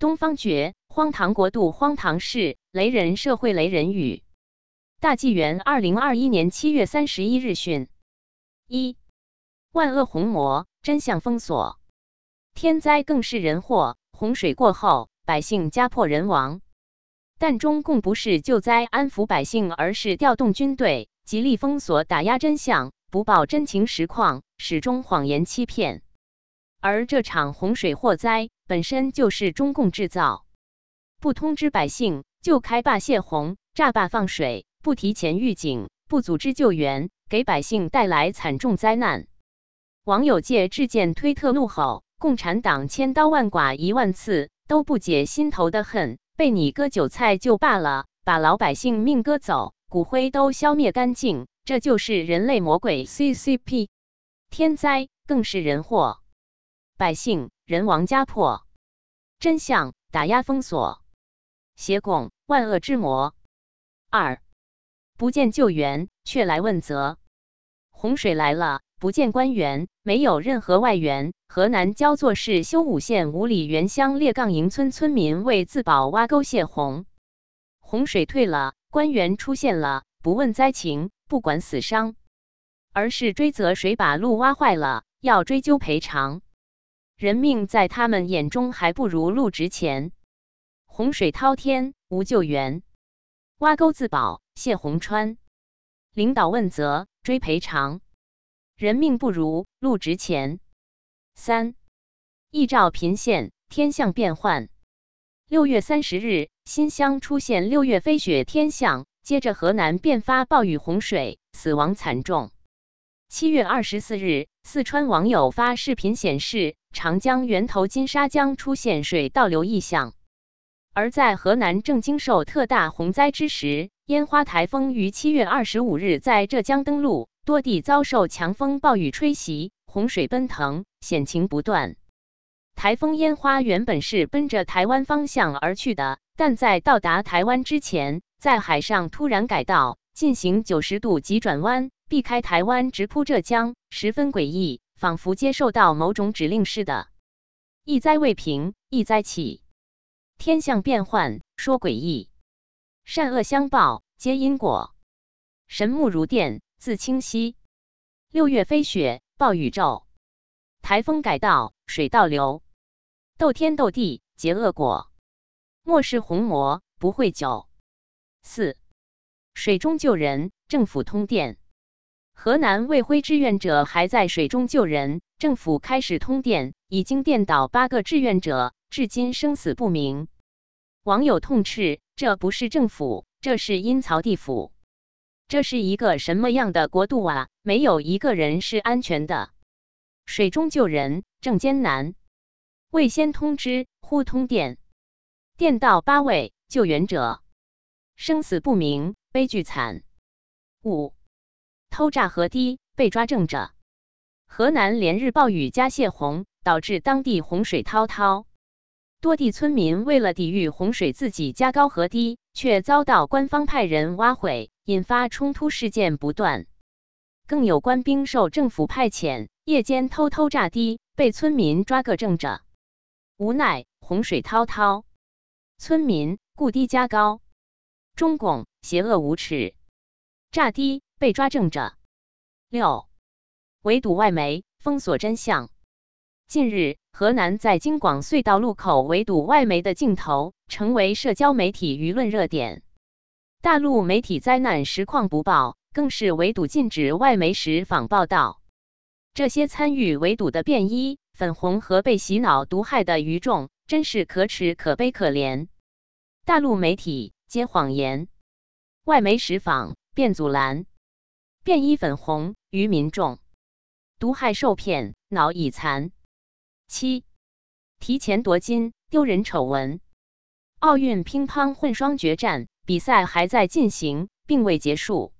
东方觉，荒唐国度，荒唐事，雷人社会，雷人语。大纪元二零二一年七月三十一日讯：一万恶红魔，真相封锁，天灾更是人祸。洪水过后，百姓家破人亡，但中共不是救灾安抚百姓，而是调动军队，极力封锁打压真相，不报真情实况，始终谎言欺骗。而这场洪水祸灾本身就是中共制造，不通知百姓就开坝泄洪、炸坝放水，不提前预警，不组织救援，给百姓带来惨重灾难。网友借致见推特怒吼：“共产党千刀万剐一万次都不解心头的恨，被你割韭菜就罢了，把老百姓命割走，骨灰都消灭干净，这就是人类魔鬼 CCP，天灾更是人祸。”百姓人亡家破，真相打压封锁，邪拱万恶之魔。二不见救援，却来问责。洪水来了，不见官员，没有任何外援。河南焦作市修武县五里原乡列杠营村村民为自保挖沟泄洪，洪水退了，官员出现了，不问灾情，不管死伤，而是追责谁把路挖坏了，要追究赔偿。人命在他们眼中还不如路值钱。洪水滔天无救援，挖沟自保泄洪川，领导问责追赔偿，人命不如路值钱。三，一照频现，天象变幻。六月三十日，新乡出现六月飞雪天象，接着河南变发暴雨洪水，死亡惨重。七月二十四日，四川网友发视频显示，长江源头金沙江出现水倒流异象。而在河南正经受特大洪灾之时，烟花台风于七月二十五日在浙江登陆，多地遭受强风暴雨吹袭，洪水奔腾，险情不断。台风烟花原本是奔着台湾方向而去的，但在到达台湾之前，在海上突然改道，进行九十度急转弯。避开台湾，直扑浙江，十分诡异，仿佛接受到某种指令似的。一灾未平，一灾起，天象变幻，说诡异，善恶相报，皆因果。神目如电，自清晰。六月飞雪，暴雨骤，台风改道，水倒流，斗天斗地，结恶果。末世红魔不会久。四水中救人，政府通电。河南卫辉志愿者还在水中救人，政府开始通电，已经电倒八个志愿者，至今生死不明。网友痛斥：这不是政府，这是阴曹地府，这是一个什么样的国度啊？没有一个人是安全的，水中救人正艰难，未先通知，忽通电，电到八位救援者，生死不明，悲剧惨。五。偷炸河堤被抓正着，河南连日暴雨加泄洪，导致当地洪水滔滔，多地村民为了抵御洪水，自己加高河堤，却遭到官方派人挖毁，引发冲突事件不断。更有官兵受政府派遣，夜间偷偷炸堤，被村民抓个正着。无奈洪水滔滔，村民故堤加高，中共邪恶无耻，炸堤。被抓正着。六，围堵外媒，封锁真相。近日，河南在京广隧道路口围堵外媒的镜头，成为社交媒体舆论热点。大陆媒体灾难实况不报，更是围堵禁止外媒时访报道。这些参与围堵的便衣、粉红和被洗脑毒害的愚众，真是可耻、可悲、可怜。大陆媒体皆谎言，外媒实访便阻拦。便衣粉红于民众，毒害受骗，脑已残。七提前夺金，丢人丑闻。奥运乒乓混双决战比赛还在进行，并未结束。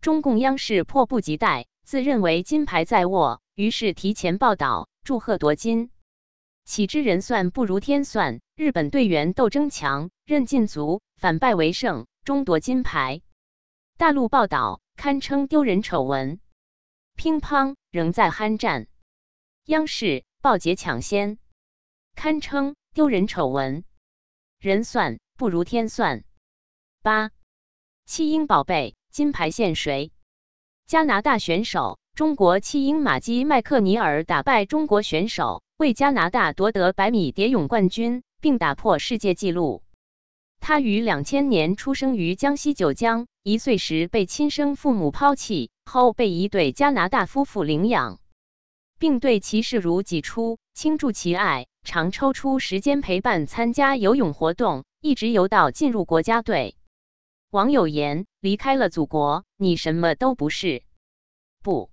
中共央视迫不及待，自认为金牌在握，于是提前报道，祝贺夺金。岂知人算不如天算，日本队员斗争强，任进足，反败为胜，终夺金牌。大陆报道。堪称丢人丑闻，乒乓仍在酣战，央视报捷抢先，堪称丢人丑闻。人算不如天算。八，弃婴宝贝金牌现谁？加拿大选手，中国弃婴马基麦克尼尔打败中国选手，为加拿大夺得百米蝶泳冠军，并打破世界纪录。他于两千年出生于江西九江，一岁时被亲生父母抛弃，后被一对加拿大夫妇领养，并对其视如己出，倾注其爱，常抽出时间陪伴参加游泳活动，一直游到进入国家队。网友言：离开了祖国，你什么都不是；不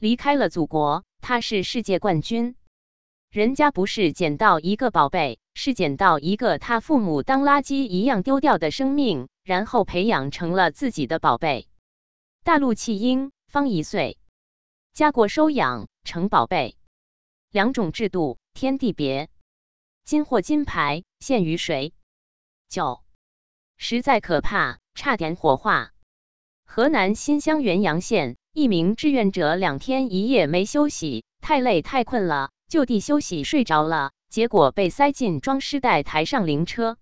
离开了祖国，他是世界冠军。人家不是捡到一个宝贝，是捡到一个他父母当垃圾一样丢掉的生命，然后培养成了自己的宝贝。大陆弃婴方一岁，家国收养成宝贝，两种制度天地别。金或金牌献于谁？九，实在可怕，差点火化。河南新乡原阳县一名志愿者两天一夜没休息，太累太困了。就地休息睡着了，结果被塞进装尸袋抬上灵车。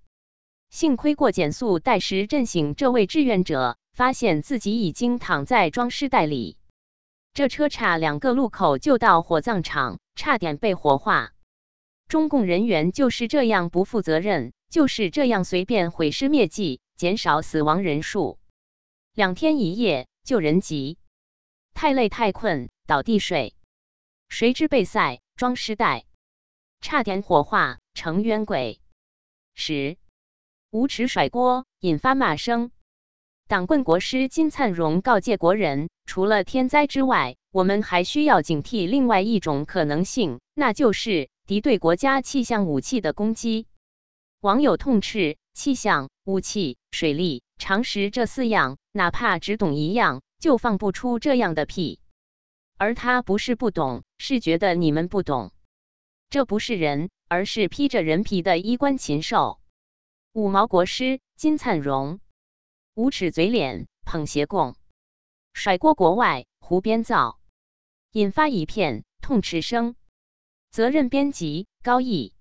幸亏过减速带时震醒这位志愿者，发现自己已经躺在装尸袋里。这车差两个路口就到火葬场，差点被火化。中共人员就是这样不负责任，就是这样随便毁尸灭迹，减少死亡人数。两天一夜救人急，太累太困，倒地睡，谁知被塞。装尸袋差点火化成冤鬼，十无耻甩锅引发骂声。党棍国师金灿荣告诫国人，除了天灾之外，我们还需要警惕另外一种可能性，那就是敌对国家气象武器的攻击。网友痛斥气象、武器、水利、常识这四样，哪怕只懂一样，就放不出这样的屁。而他不是不懂，是觉得你们不懂。这不是人，而是披着人皮的衣冠禽兽。五毛国师金灿荣，无耻嘴脸，捧邪共，甩锅国外，胡编造，引发一片痛斥声。责任编辑高毅。